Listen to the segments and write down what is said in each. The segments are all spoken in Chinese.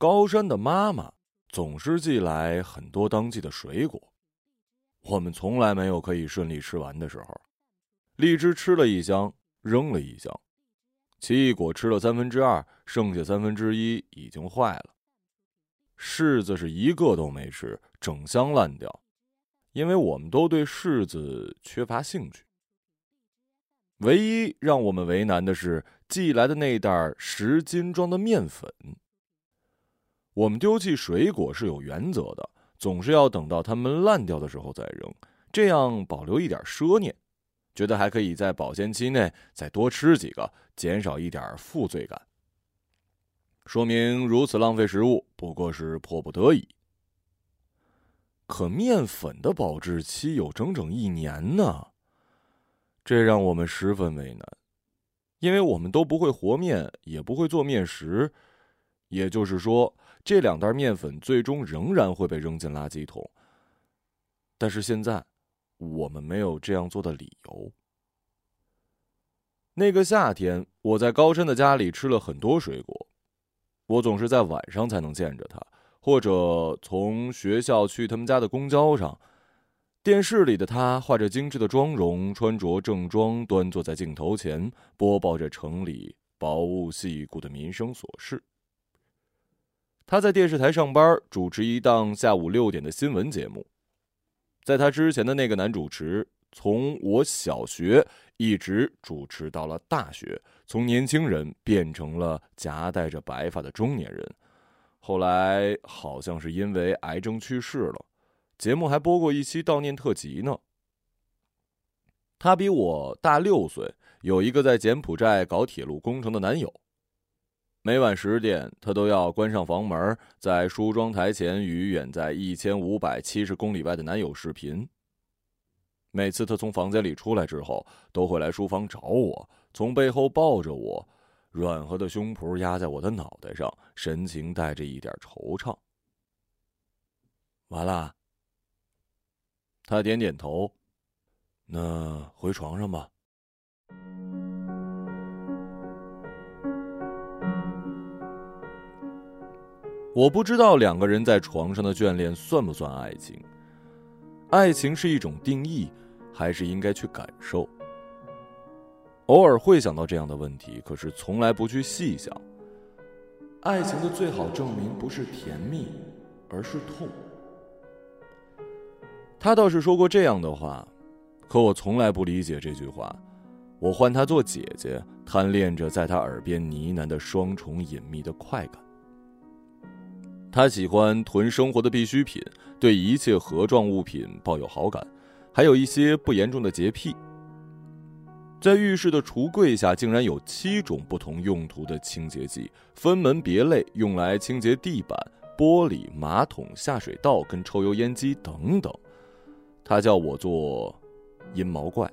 高山的妈妈总是寄来很多当季的水果，我们从来没有可以顺利吃完的时候。荔枝吃了一箱，扔了一箱；奇异果吃了三分之二，剩下三分之一已经坏了。柿子是一个都没吃，整箱烂掉，因为我们都对柿子缺乏兴趣。唯一让我们为难的是寄来的那袋十斤装的面粉。我们丢弃水果是有原则的，总是要等到它们烂掉的时候再扔，这样保留一点奢念，觉得还可以在保鲜期内再多吃几个，减少一点负罪感。说明如此浪费食物不过是迫不得已。可面粉的保质期有整整一年呢。这让我们十分为难，因为我们都不会和面，也不会做面食，也就是说，这两袋面粉最终仍然会被扔进垃圾桶。但是现在，我们没有这样做的理由。那个夏天，我在高山的家里吃了很多水果，我总是在晚上才能见着他，或者从学校去他们家的公交上。电视里的他画着精致的妆容，穿着正装，端坐在镜头前，播报着城里薄雾细雨的民生琐事。他在电视台上班，主持一档下午六点的新闻节目。在他之前的那个男主持，从我小学一直主持到了大学，从年轻人变成了夹带着白发的中年人，后来好像是因为癌症去世了。节目还播过一期悼念特辑呢。他比我大六岁，有一个在柬埔寨搞铁路工程的男友。每晚十点，他都要关上房门，在梳妆台前与远在一千五百七十公里外的男友视频。每次他从房间里出来之后，都会来书房找我，从背后抱着我，软和的胸脯压在我的脑袋上，神情带着一点惆怅。完了。他点点头，那回床上吧。我不知道两个人在床上的眷恋算不算爱情。爱情是一种定义，还是应该去感受？偶尔会想到这样的问题，可是从来不去细想。爱情的最好证明不是甜蜜，而是痛。他倒是说过这样的话，可我从来不理解这句话。我唤她做姐姐，贪恋着在他耳边呢喃的双重隐秘的快感。他喜欢囤生活的必需品，对一切盒状物品抱有好感，还有一些不严重的洁癖。在浴室的橱柜下，竟然有七种不同用途的清洁剂，分门别类，用来清洁地板、玻璃、马桶、下水道跟抽油烟机等等。他叫我做阴毛怪，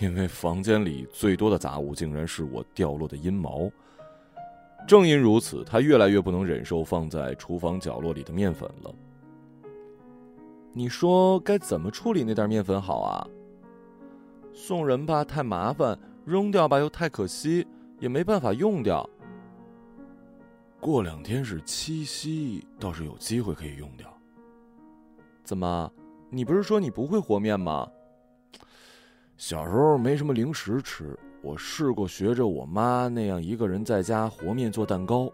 因为房间里最多的杂物竟然是我掉落的阴毛。正因如此，他越来越不能忍受放在厨房角落里的面粉了。你说该怎么处理那袋面粉好啊？送人吧太麻烦，扔掉吧又太可惜，也没办法用掉。过两天是七夕，倒是有机会可以用掉。怎么？你不是说你不会和面吗？小时候没什么零食吃，我试过学着我妈那样一个人在家和面做蛋糕，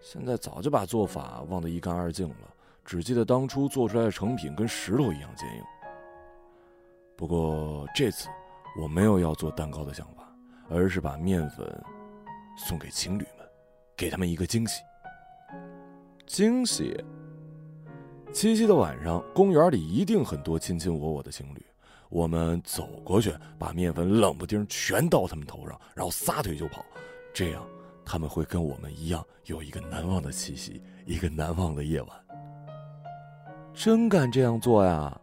现在早就把做法忘得一干二净了，只记得当初做出来的成品跟石头一样坚硬。不过这次我没有要做蛋糕的想法，而是把面粉送给情侣们，给他们一个惊喜。惊喜。七夕的晚上，公园里一定很多卿卿我我的情侣。我们走过去，把面粉冷不丁全倒他们头上，然后撒腿就跑。这样，他们会跟我们一样有一个难忘的七夕，一个难忘的夜晚。真敢这样做呀？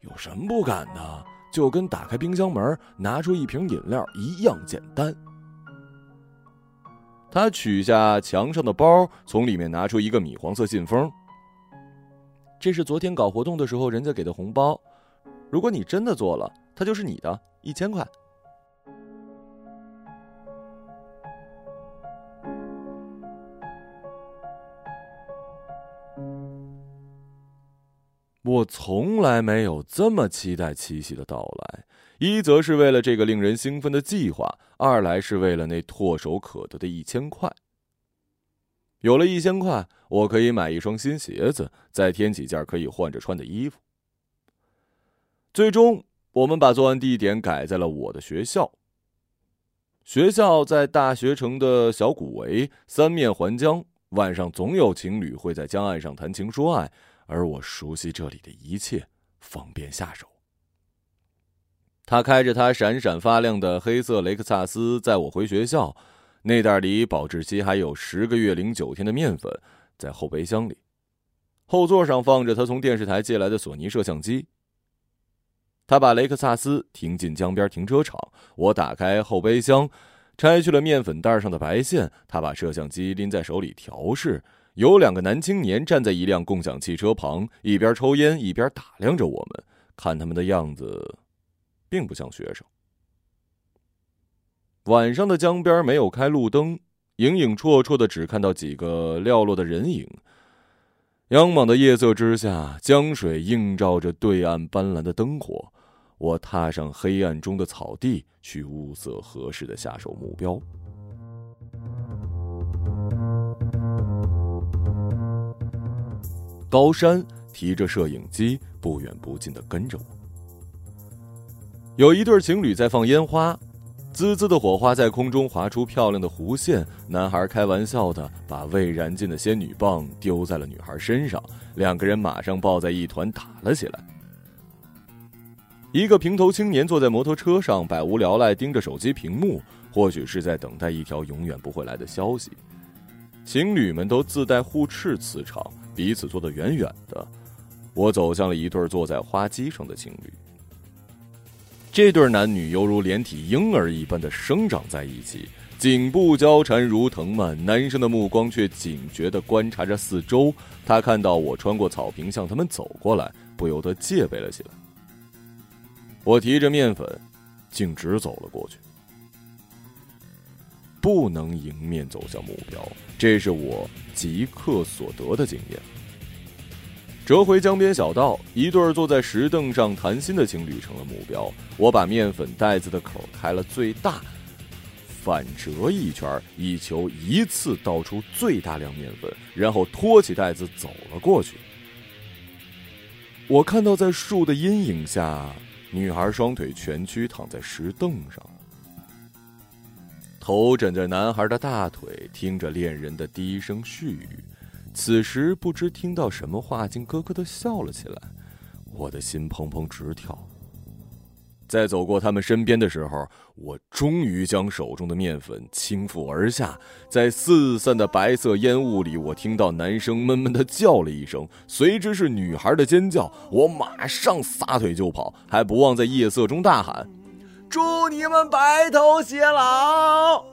有什么不敢的？就跟打开冰箱门，拿出一瓶饮料一样简单。他取下墙上的包，从里面拿出一个米黄色信封。这是昨天搞活动的时候人家给的红包，如果你真的做了它就是你的一千块。我从来没有这么期待七夕的到来一则是为了这个令人兴奋的计划二来是为了那唾手可得的一千块。有了一千块我可以买一双新鞋子再添几件可以换着穿的衣服。最终，我们把作案地点改在了我的学校。学校在大学城的小古围，三面环江，晚上总有情侣会在江岸上谈情说爱。而我熟悉这里的一切，方便下手。他开着他闪闪发亮的黑色雷克萨斯，载我回学校。那袋里保质期还有十个月零九天的面粉，在后备箱里。后座上放着他从电视台借来的索尼摄像机。他把雷克萨斯停进江边停车场，我打开后备箱，拆去了面粉袋上的白线。他把摄像机拎在手里调试。有两个男青年站在一辆共享汽车旁，一边抽烟一边打量着我们。看他们的样子，并不像学生。晚上的江边没有开路灯，影影绰绰的，只看到几个寥落的人影。阳莽的夜色之下，江水映照着对岸斑斓的灯火。我踏上黑暗中的草地，去物色合适的下手目标。高山提着摄影机，不远不近的跟着我。有一对情侣在放烟花，滋滋的火花在空中划出漂亮的弧线。男孩开玩笑的把未燃尽的仙女棒丢在了女孩身上，两个人马上抱在一团打了起来。一个平头青年坐在摩托车上，百无聊赖盯着手机屏幕，或许是在等待一条永远不会来的消息。情侣们都自带互斥磁场。彼此坐得远远的，我走向了一对坐在花机上的情侣。这对男女犹如连体婴儿一般的生长在一起，颈部交缠如藤蔓。男生的目光却警觉地观察着四周，他看到我穿过草坪向他们走过来，不由得戒备了起来。我提着面粉，径直走了过去。不能迎面走向目标，这是我即刻所得的经验。折回江边小道，一对坐在石凳上谈心的情侣成了目标。我把面粉袋子的口开了最大，反折一圈，以求一次倒出最大量面粉，然后托起袋子走了过去。我看到在树的阴影下，女孩双腿蜷曲躺在石凳上。头枕着男孩的大腿，听着恋人的低声絮语。此时不知听到什么话，竟咯咯的笑了起来。我的心砰砰直跳。在走过他们身边的时候，我终于将手中的面粉倾覆而下。在四散的白色烟雾里，我听到男生闷闷的叫了一声，随之是女孩的尖叫。我马上撒腿就跑，还不忘在夜色中大喊。祝你们白头偕老。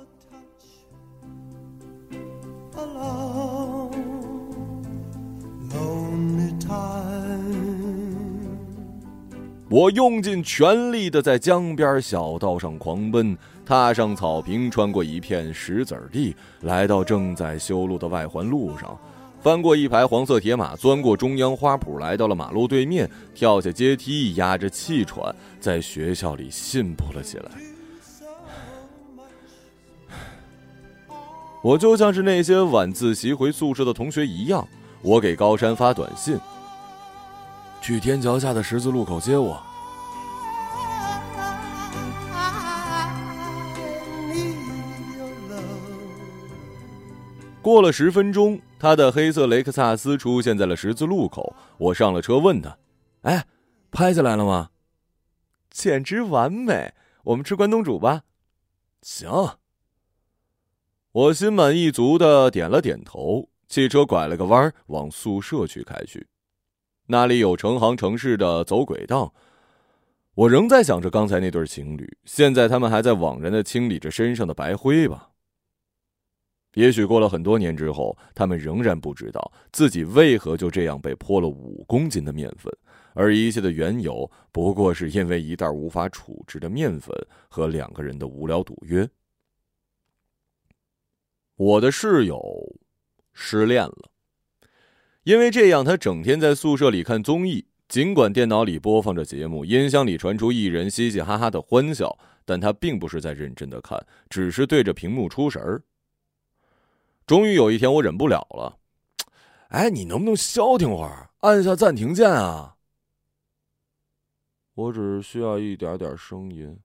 我用尽全力的在江边小道上狂奔，踏上草坪，穿过一片石子地，来到正在修路的外环路上。翻过一排黄色铁马，钻过中央花圃，来到了马路对面，跳下阶梯，压着气喘，在学校里信步了起来。我就像是那些晚自习回宿舍的同学一样，我给高山发短信：“去天桥下的十字路口接我。”过了十分钟，他的黑色雷克萨斯出现在了十字路口。我上了车，问他：“哎，拍下来了吗？”“简直完美！我们吃关东煮吧。”“行。”我心满意足的点了点头。汽车拐了个弯，往宿舍区开去。那里有成行成市的走轨道。我仍在想着刚才那对情侣，现在他们还在惘然的清理着身上的白灰吧。也许过了很多年之后，他们仍然不知道自己为何就这样被泼了五公斤的面粉，而一切的缘由不过是因为一袋无法处置的面粉和两个人的无聊赌约。我的室友失恋了，因为这样，他整天在宿舍里看综艺，尽管电脑里播放着节目，音箱里传出艺人嘻嘻哈哈的欢笑，但他并不是在认真的看，只是对着屏幕出神儿。终于有一天，我忍不了了，哎，你能不能消停会儿，按下暂停键啊？我只是需要一点点声音，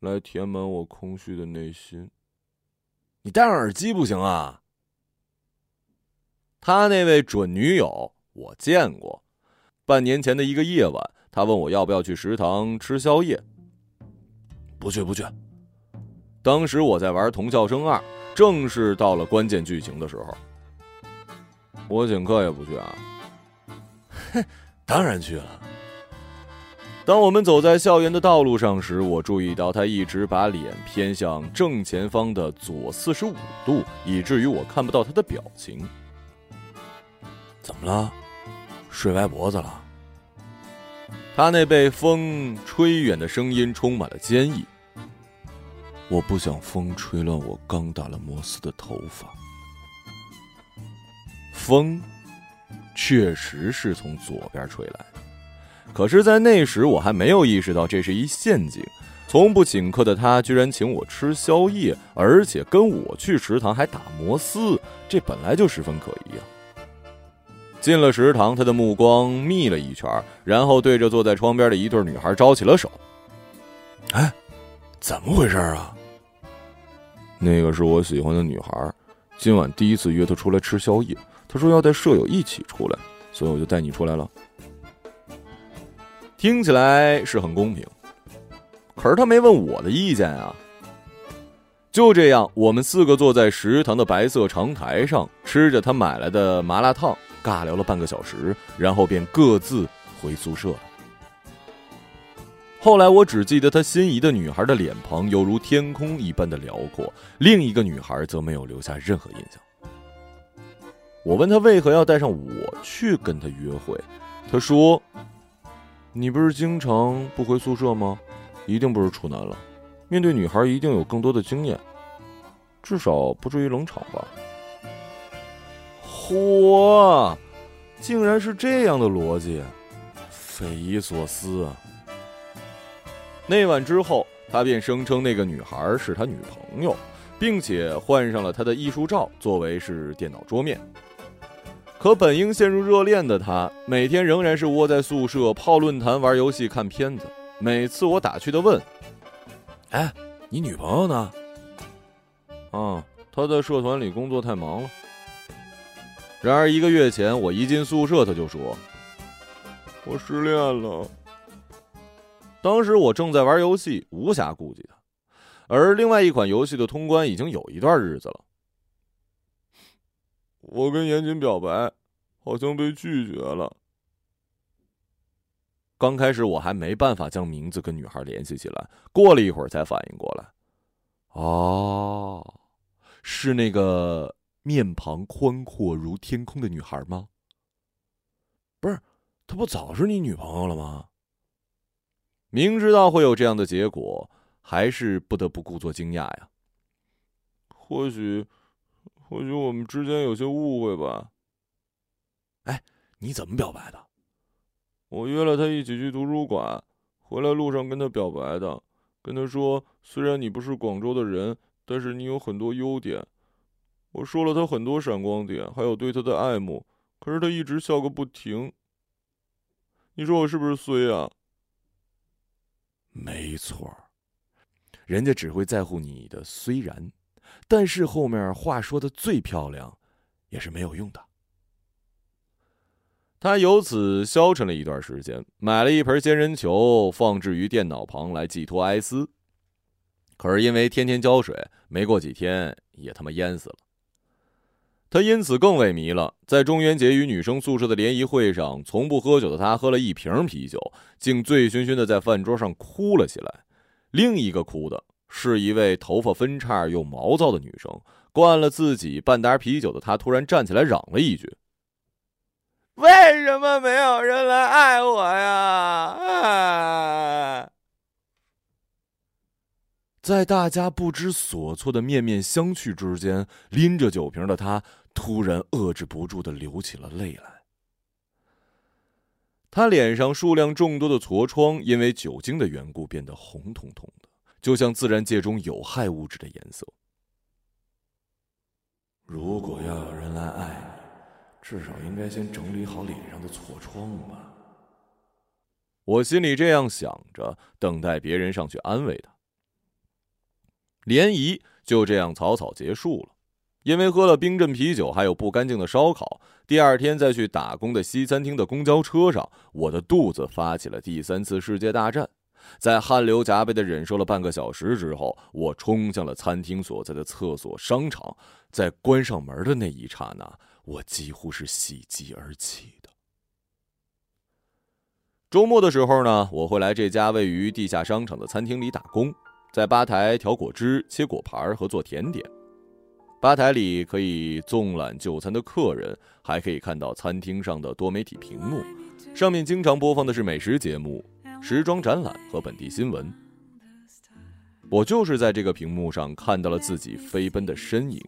来填满我空虚的内心。你戴上耳机不行啊？他那位准女友我见过，半年前的一个夜晚，他问我要不要去食堂吃宵夜。不去不去。当时我在玩《同校生二》，正是到了关键剧情的时候。我请客也不去啊？哼，当然去了。当我们走在校园的道路上时，我注意到他一直把脸偏向正前方的左四十五度，以至于我看不到他的表情。怎么了？睡歪脖子了？他那被风吹远的声音充满了坚毅。我不想风吹乱我刚打了摩斯的头发。风，确实是从左边吹来。可是，在那时我还没有意识到这是一陷阱。从不请客的他，居然请我吃宵夜，而且跟我去食堂还打摩斯，这本来就十分可疑啊！进了食堂，他的目光眯了一圈，然后对着坐在窗边的一对女孩招起了手。哎，怎么回事啊？那个是我喜欢的女孩，今晚第一次约她出来吃宵夜，她说要带舍友一起出来，所以我就带你出来了。听起来是很公平，可是他没问我的意见啊。就这样，我们四个坐在食堂的白色长台上，吃着他买来的麻辣烫，尬聊了半个小时，然后便各自回宿舍了。后来我只记得他心仪的女孩的脸庞犹如天空一般的辽阔，另一个女孩则没有留下任何印象。我问他为何要带上我去跟他约会，他说。你不是经常不回宿舍吗？一定不是处男了。面对女孩，一定有更多的经验，至少不至于冷场吧。嚯，竟然是这样的逻辑，匪夷所思啊！那晚之后，他便声称那个女孩是他女朋友，并且换上了他的艺术照作为是电脑桌面。可本应陷入热恋的他，每天仍然是窝在宿舍泡论坛、玩游戏、看片子。每次我打趣的问：“哎，你女朋友呢？”啊，她在社团里工作太忙了。然而一个月前，我一进宿舍，他就说：“我失恋了。”当时我正在玩游戏，无暇顾及他，而另外一款游戏的通关已经有一段日子了。我跟严谨表白，好像被拒绝了。刚开始我还没办法将名字跟女孩联系起来，过了一会儿才反应过来，哦，是那个面庞宽阔如天空的女孩吗？不是，她不早是你女朋友了吗？明知道会有这样的结果，还是不得不故作惊讶呀。或许。或许我们之间有些误会吧。哎，你怎么表白的？我约了他一起去图书馆，回来路上跟他表白的，跟他说，虽然你不是广州的人，但是你有很多优点。我说了他很多闪光点，还有对他的爱慕，可是他一直笑个不停。你说我是不是衰啊？没错，人家只会在乎你的虽然。但是后面话说的最漂亮，也是没有用的。他由此消沉了一段时间，买了一盆仙人球放置于电脑旁来寄托哀思。可是因为天天浇水，没过几天也他妈淹死了。他因此更萎靡了。在中元节与女生宿舍的联谊会上，从不喝酒的他喝了一瓶啤酒，竟醉醺醺的在饭桌上哭了起来。另一个哭的。是一位头发分叉又毛躁的女生，灌了自己半打啤酒的她突然站起来嚷了一句：“怎么没有人来爱我呀？”在大家不知所措的面面相觑之间，拎着酒瓶的他突然遏制不住的流起了泪来。他脸上数量众多的痤疮，因为酒精的缘故变得红彤彤的，就像自然界中有害物质的颜色。如果要有人来爱，至少应该先整理好脸上的痤疮吧。我心里这样想着，等待别人上去安慰他。联谊就这样草草结束了。因为喝了冰镇啤酒，还有不干净的烧烤，第二天再去打工的西餐厅的公交车上，我的肚子发起了第三次世界大战。在汗流浃背的忍受了半个小时之后，我冲向了餐厅所在的厕所商场。在关上门的那一刹那，我几乎是喜极而泣的。周末的时候呢，我会来这家位于地下商场的餐厅里打工，在吧台调果汁、切果盘和做甜点。吧台里可以纵览就餐的客人，还可以看到餐厅上的多媒体屏幕，上面经常播放的是美食节目、时装展览和本地新闻。我就是在这个屏幕上看到了自己飞奔的身影，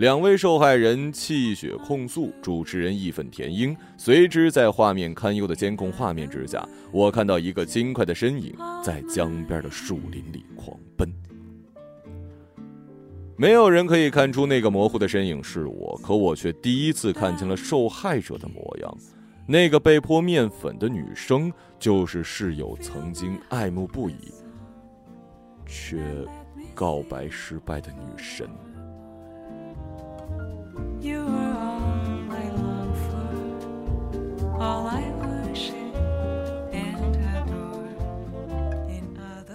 两位受害人气血控诉，主持人义愤填膺。随之在画面堪忧的监控画面之下，我看到一个轻快的身影在江边的树林里狂奔。没有人可以看出那个模糊的身影是我，可我却第一次看清了受害者的模样。那个被泼面粉的女生，就是室友曾经爱慕不已却告白失败的女神。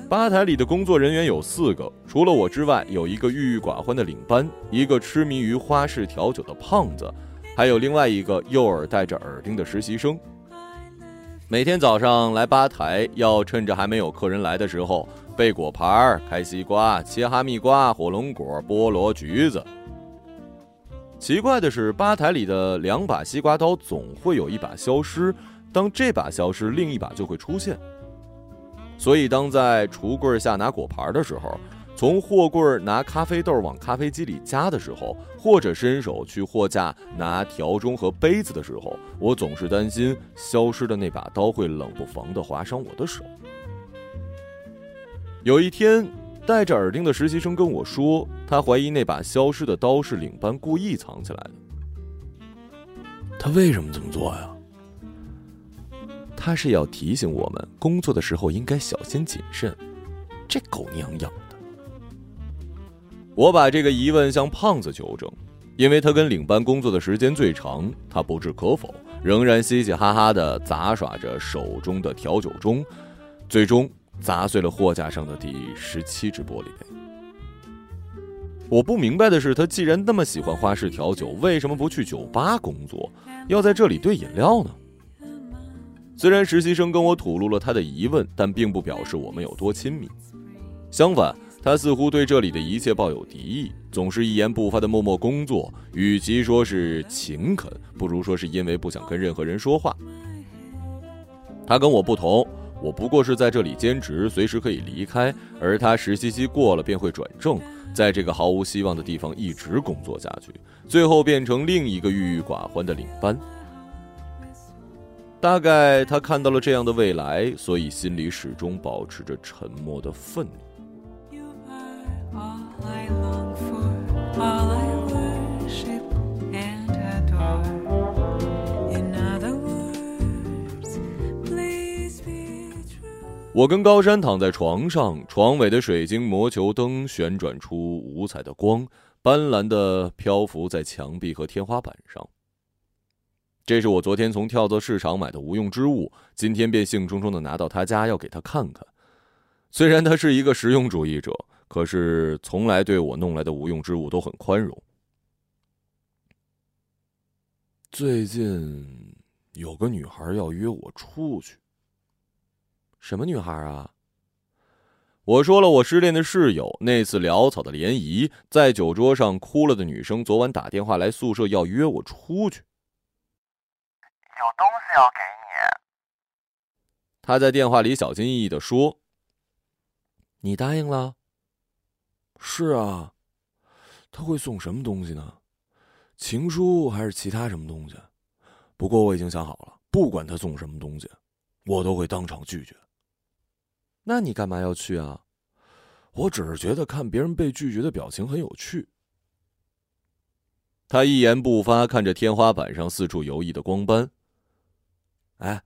吧台里的工作人员有四个，除了我之外，有一个郁郁寡欢的领班，一个痴迷于花式调酒的胖子，还有另外一个右耳戴着耳钉的实习生。每天早上来吧台，要趁着还没有客人来的时候备果盘、开西瓜、切哈密瓜、火龙果、菠萝、橘子。奇怪的是，吧台里的两把西瓜刀总会有一把消失，当这把消失，另一把就会出现。所以，当在橱柜下拿果盘的时候，从货柜拿咖啡豆往咖啡机里加的时候，或者伸手去货架拿调盅和杯子的时候，我总是担心消失的那把刀会冷不防地划伤我的手。有一天，戴着耳钉的实习生跟我说，他怀疑那把消失的刀是领班故意藏起来的。他为什么这么做呀？他是要提醒我们，工作的时候应该小心谨慎。这狗娘养的！我把这个疑问向胖子求证，因为他跟领班工作的时间最长，他不置可否，仍然嘻嘻哈哈的杂耍着手中的调酒盅，最终砸碎了货架上的第十七只玻璃杯。我不明白的是，他既然那么喜欢花式调酒，为什么不去酒吧工作，要在这里兑饮料呢？虽然实习生跟我吐露了他的疑问，但并不表示我们有多亲密。相反，他似乎对这里的一切抱有敌意，总是一言不发的默默工作。与其说是勤恳，不如说是因为不想跟任何人说话。他跟我不同，我不过是在这里兼职，随时可以离开；而他实习期过了便会转正，在这个毫无希望的地方一直工作下去，最后变成另一个郁郁寡欢的领班。大概他看到了这样的未来，所以心里始终保持着沉默的愤怒。我跟高山躺在床上，床尾的水晶魔球灯旋转出五彩的光，斑斓的漂浮在墙壁和天花板上。这是我昨天从跳蚤市场买的无用之物，今天便兴冲冲的拿到他家要给他看看。虽然他是一个实用主义者，可是从来对我弄来的无用之物都很宽容。最近有个女孩要约我出去。什么女孩啊？我说了，我失恋的室友，那次潦草的联谊，在酒桌上哭了的女生，昨晚打电话来宿舍要约我出去。有东西要给你，他在电话里小心翼翼的说：“你答应了？”“是啊。”“他会送什么东西呢？情书还是其他什么东西？”“不过我已经想好了，不管他送什么东西，我都会当场拒绝。那你干嘛要去啊？我只是觉得看别人被拒绝的表情很有趣。他一言不发，看着天花板上四处游弋的光斑。哎，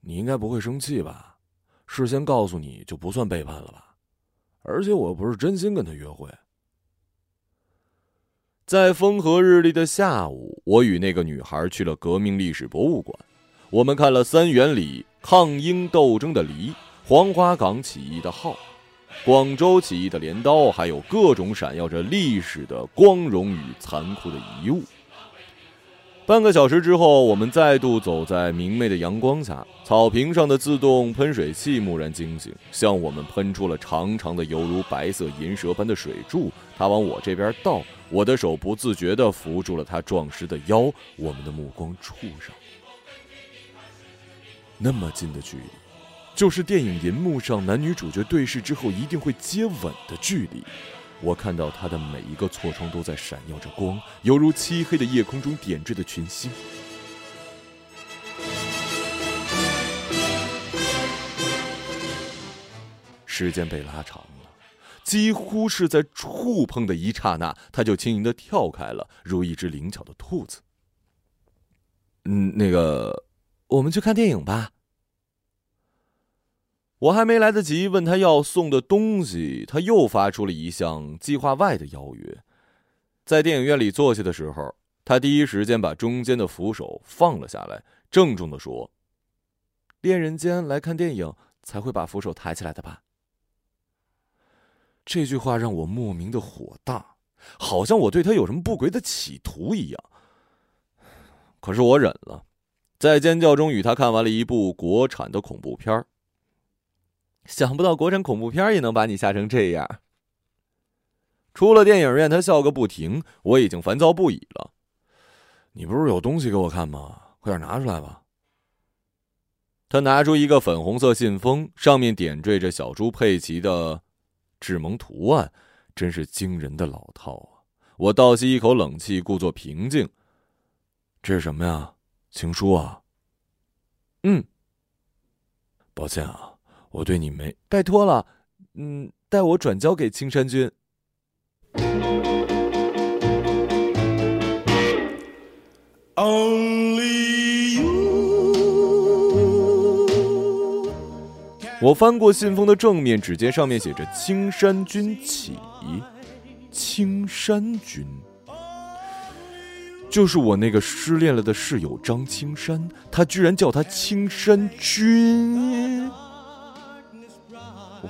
你应该不会生气吧？事先告诉你就不算背叛了吧？而且我又不是真心跟他约会。在风和日丽的下午，我与那个女孩去了革命历史博物馆。我们看了三元里抗英斗争的梨、黄花岗起义的号、广州起义的镰刀，还有各种闪耀着历史的光荣与残酷的遗物。半个小时之后，我们再度走在明媚的阳光下，草坪上的自动喷水器蓦然惊醒，向我们喷出了长长的、犹如白色银蛇般的水柱。它往我这边倒，我的手不自觉地扶住了它壮实的腰。我们的目光触上，那么近的距离，就是电影银幕上男女主角对视之后一定会接吻的距离。我看到他的每一个错窗都在闪耀着光，犹如漆黑的夜空中点缀的群星。时间被拉长了，几乎是在触碰的一刹那，他就轻盈的跳开了，如一只灵巧的兔子。嗯，那个，我们去看电影吧。我还没来得及问他要送的东西，他又发出了一项计划外的邀约。在电影院里坐下的时候，他第一时间把中间的扶手放了下来，郑重的说：“恋人间来看电影才会把扶手抬起来的吧？”这句话让我莫名的火大，好像我对他有什么不轨的企图一样。可是我忍了，在尖叫中与他看完了一部国产的恐怖片儿。想不到国产恐怖片也能把你吓成这样。出了电影院，他笑个不停，我已经烦躁不已了。你不是有东西给我看吗？快点拿出来吧。他拿出一个粉红色信封，上面点缀着小猪佩奇的智萌图案，真是惊人的老套啊！我倒吸一口冷气，故作平静。这是什么呀？情书啊？嗯。抱歉啊。我对你没拜托了，嗯，代我转交给青山君。我翻过信封的正面，只见上面写着“青山君起”，青山君，就是我那个失恋了的室友张青山，他居然叫他青山君。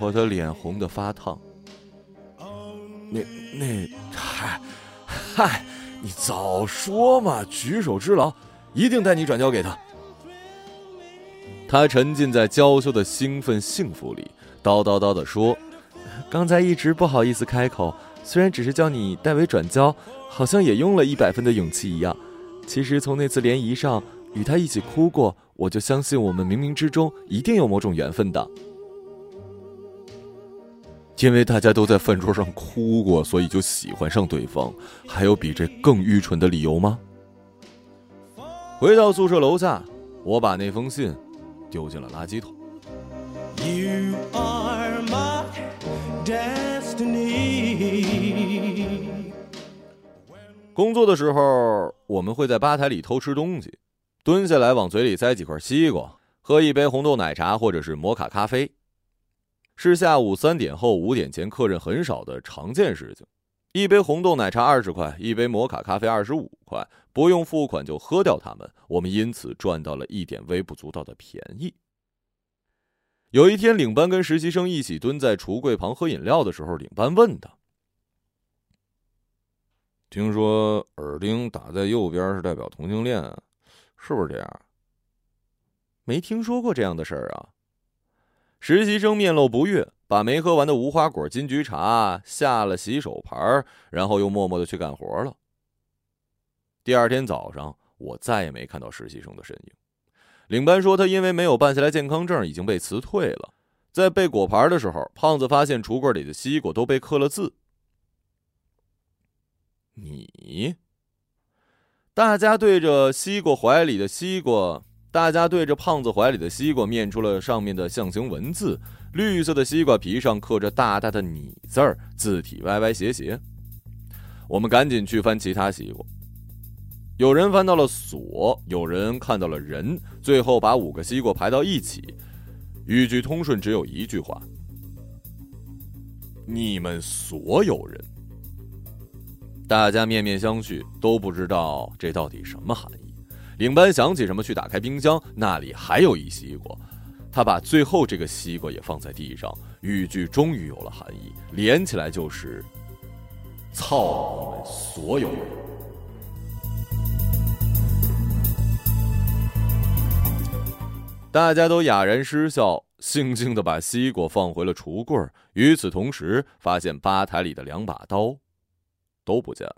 我的脸红的发烫。那那嗨嗨，你早说嘛！举手之劳，一定带你转交给他。他沉浸在娇羞的兴奋幸福里，叨叨叨的说：“刚才一直不好意思开口，虽然只是叫你代为转交，好像也用了一百分的勇气一样。其实从那次联谊上与他一起哭过，我就相信我们冥冥之中一定有某种缘分的。”因为大家都在饭桌上哭过，所以就喜欢上对方。还有比这更愚蠢的理由吗？回到宿舍楼下，我把那封信丢进了垃圾桶。You are my destiny 工作的时候，我们会在吧台里偷吃东西，蹲下来往嘴里塞几块西瓜，喝一杯红豆奶茶或者是摩卡咖啡。是下午三点后五点前客人很少的常见事情。一杯红豆奶茶二十块，一杯摩卡咖啡二十五块，不用付款就喝掉它们。我们因此赚到了一点微不足道的便宜。有一天，领班跟实习生一起蹲在橱柜旁喝饮料的时候，领班问他：“听说耳钉打在右边是代表同性恋，是不是这样？”“没听说过这样的事儿啊。”实习生面露不悦，把没喝完的无花果金桔茶下了洗手盘，然后又默默的去干活了。第二天早上，我再也没看到实习生的身影。领班说，他因为没有办下来健康证，已经被辞退了。在备果盘的时候，胖子发现橱柜里的西瓜都被刻了字。你，大家对着西瓜怀里的西瓜，大家对着胖子怀里的西瓜念出了上面的象形文字，绿色的西瓜皮上刻着大大的“你”字儿，字体歪歪斜斜。我们赶紧去翻其他西瓜，有人翻到了“锁”，有人看到了“人”，最后把五个西瓜排到一起，语句通顺，只有一句话：“你们所有人。”大家面面相觑，都不知道这到底什么含义。领班想起什么，去打开冰箱，那里还有一西瓜。他把最后这个西瓜也放在地上，语句终于有了含义，连起来就是：“操你们所有人！”大家都哑然失笑，悻悻的把西瓜放回了橱柜。与此同时，发现吧台里的两把刀。都不见了，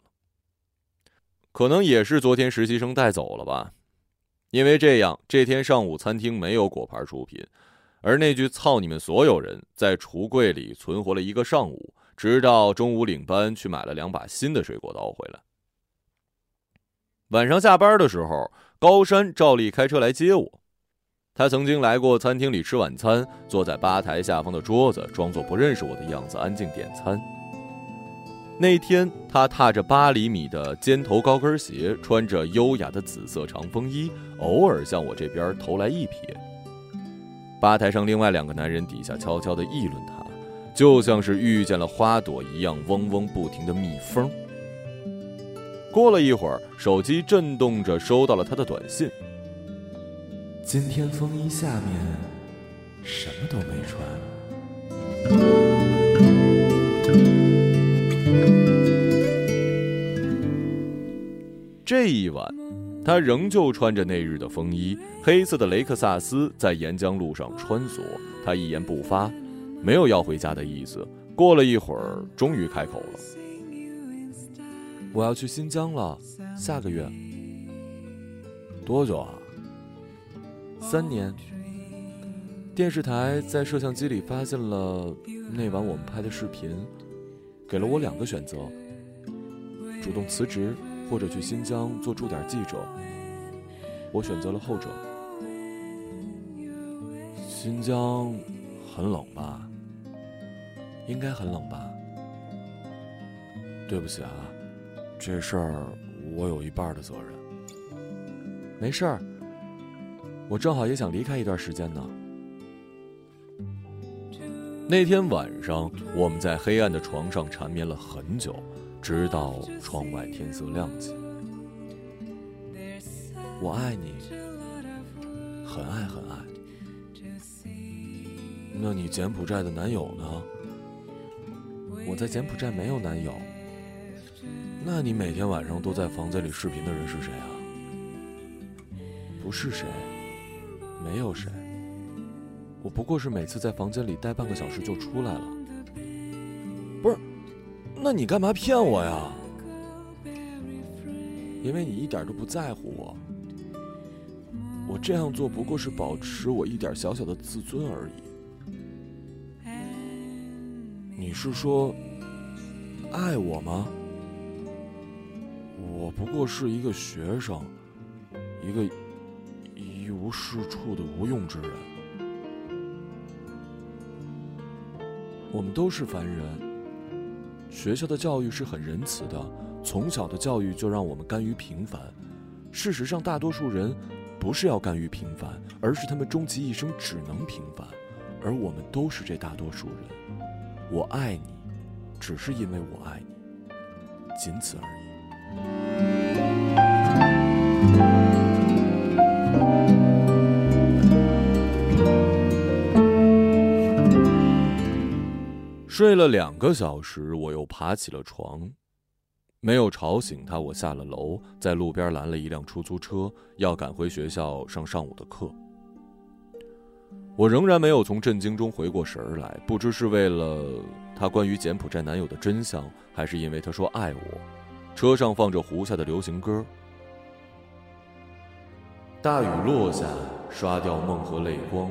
可能也是昨天实习生带走了吧，因为这样，这天上午餐厅没有果盘出品，而那句“操你们所有人”在橱柜里存活了一个上午，直到中午领班去买了两把新的水果刀回来。晚上下班的时候，高山照例开车来接我，他曾经来过餐厅里吃晚餐，坐在吧台下方的桌子，装作不认识我的样子，安静点餐。那天，他踏着八厘米的尖头高跟鞋，穿着优雅的紫色长风衣，偶尔向我这边投来一瞥。吧台上另外两个男人底下悄悄地议论他，就像是遇见了花朵一样，嗡嗡不停的蜜蜂。过了一会儿，手机震动着收到了他的短信：“今天风衣下面什么都没穿。”这一晚，他仍旧穿着那日的风衣，黑色的雷克萨斯在沿江路上穿梭。他一言不发，没有要回家的意思。过了一会儿，终于开口了：“我要去新疆了，下个月。多久啊？三年。电视台在摄像机里发现了那晚我们拍的视频，给了我两个选择：主动辞职。”或者去新疆做驻点记者，我选择了后者。新疆很冷吧？应该很冷吧？对不起啊，这事儿我有一半的责任。没事儿，我正好也想离开一段时间呢。那天晚上，我们在黑暗的床上缠绵了很久。直到窗外天色亮起，我爱你，很爱很爱。那你柬埔寨的男友呢？我在柬埔寨没有男友。那你每天晚上都在房间里视频的人是谁啊？不是谁，没有谁。我不过是每次在房间里待半个小时就出来了。那你干嘛骗我呀？因为你一点都不在乎我。我这样做不过是保持我一点小小的自尊而已。你是说爱我吗？我不过是一个学生，一个一无是处的无用之人。我们都是凡人。学校的教育是很仁慈的，从小的教育就让我们甘于平凡。事实上，大多数人不是要甘于平凡，而是他们终其一生只能平凡。而我们都是这大多数人。我爱你，只是因为我爱你，仅此而已。睡了两个小时，我又爬起了床，没有吵醒他。我下了楼，在路边拦了一辆出租车，要赶回学校上上午的课。我仍然没有从震惊中回过神儿来，不知是为了他关于柬埔寨男友的真相，还是因为他说爱我。车上放着胡夏的流行歌。大雨落下，刷掉梦和泪光，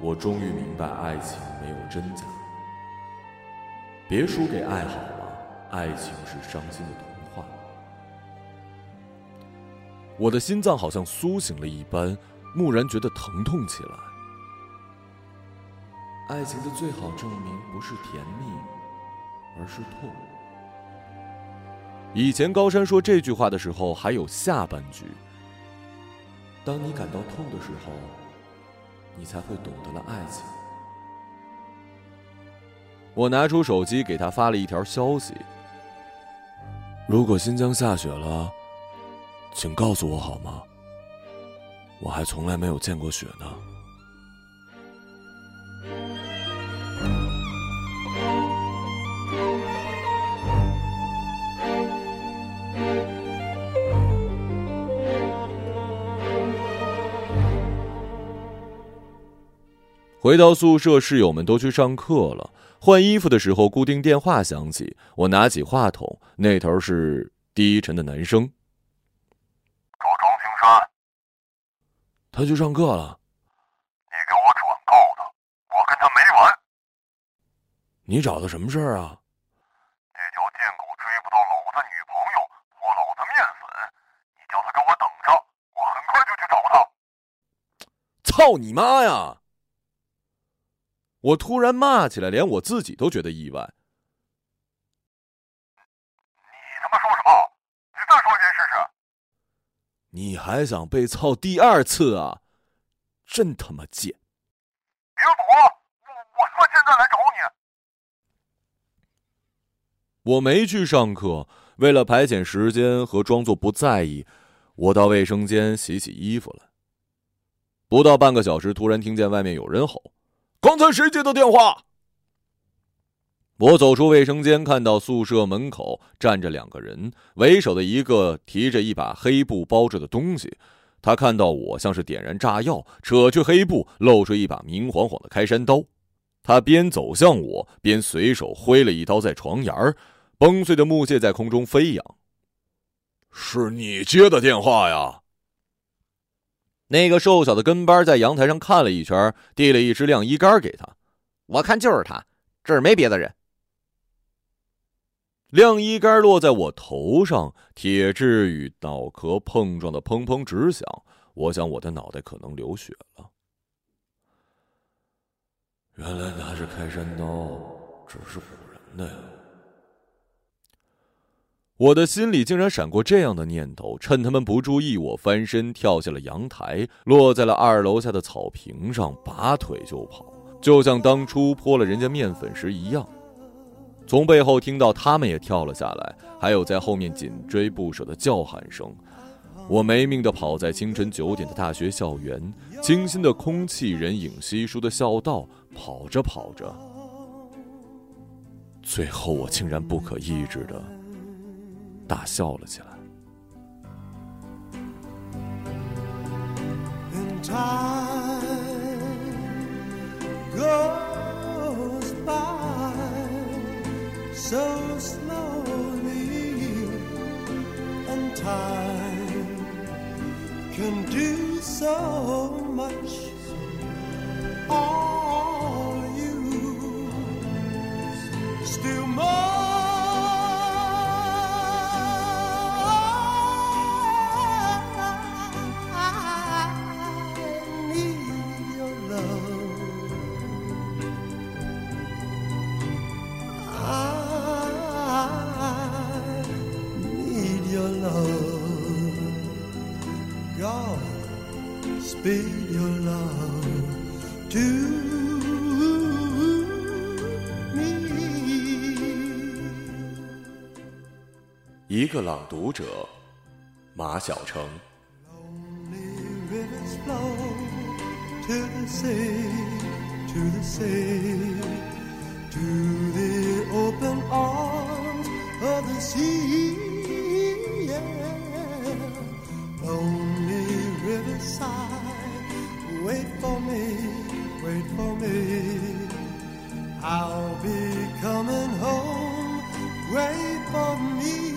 我终于明白，爱情没有真假。别输给爱好了，爱情是伤心的童话。我的心脏好像苏醒了一般，蓦然觉得疼痛起来。爱情的最好证明不是甜蜜，而是痛。以前高山说这句话的时候，还有下半句：“当你感到痛的时候，你才会懂得了爱情。”我拿出手机给他发了一条消息：“如果新疆下雪了，请告诉我好吗？我还从来没有见过雪呢。”回到宿舍，室友们都去上课了。换衣服的时候，固定电话响起，我拿起话筒，那头是低沉的男声：“找张青山，他去上课了。你给我转告他，我跟他没完。你找他什么事儿啊？那条贱狗追不到老子女朋友，泼老子面粉，你叫他给我等着，我很快就去找他。操你妈呀！”我突然骂起来，连我自己都觉得意外。你他妈说什么？你再说一遍试试。你还想被操第二次啊？真他妈贱！别躲，我我他妈现在来找你。我没去上课，为了排遣时间和装作不在意，我到卫生间洗洗衣服了。不到半个小时，突然听见外面有人吼。刚才谁接的电话？我走出卫生间，看到宿舍门口站着两个人，为首的一个提着一把黑布包着的东西。他看到我，像是点燃炸药，扯去黑布，露出一把明晃晃的开山刀。他边走向我，边随手挥了一刀在床沿儿，崩碎的木屑在空中飞扬。是你接的电话呀？那个瘦小的跟班在阳台上看了一圈，递了一支晾衣杆给他。我看就是他，这儿没别的人。晾衣杆落在我头上，铁质与脑壳碰撞的砰砰直响。我想我的脑袋可能流血了。原来拿着开山刀只是唬人的呀。我的心里竟然闪过这样的念头：趁他们不注意，我翻身跳下了阳台，落在了二楼下的草坪上，拔腿就跑，就像当初泼了人家面粉时一样。从背后听到他们也跳了下来，还有在后面紧追不舍的叫喊声。我没命的跑在清晨九点的大学校园，清新的空气，人影稀疏的校道，跑着跑着，最后我竟然不可抑制的。大笑了起来。一个朗读者，马晓成。for me, wait for me. I'll be coming home, wait for me.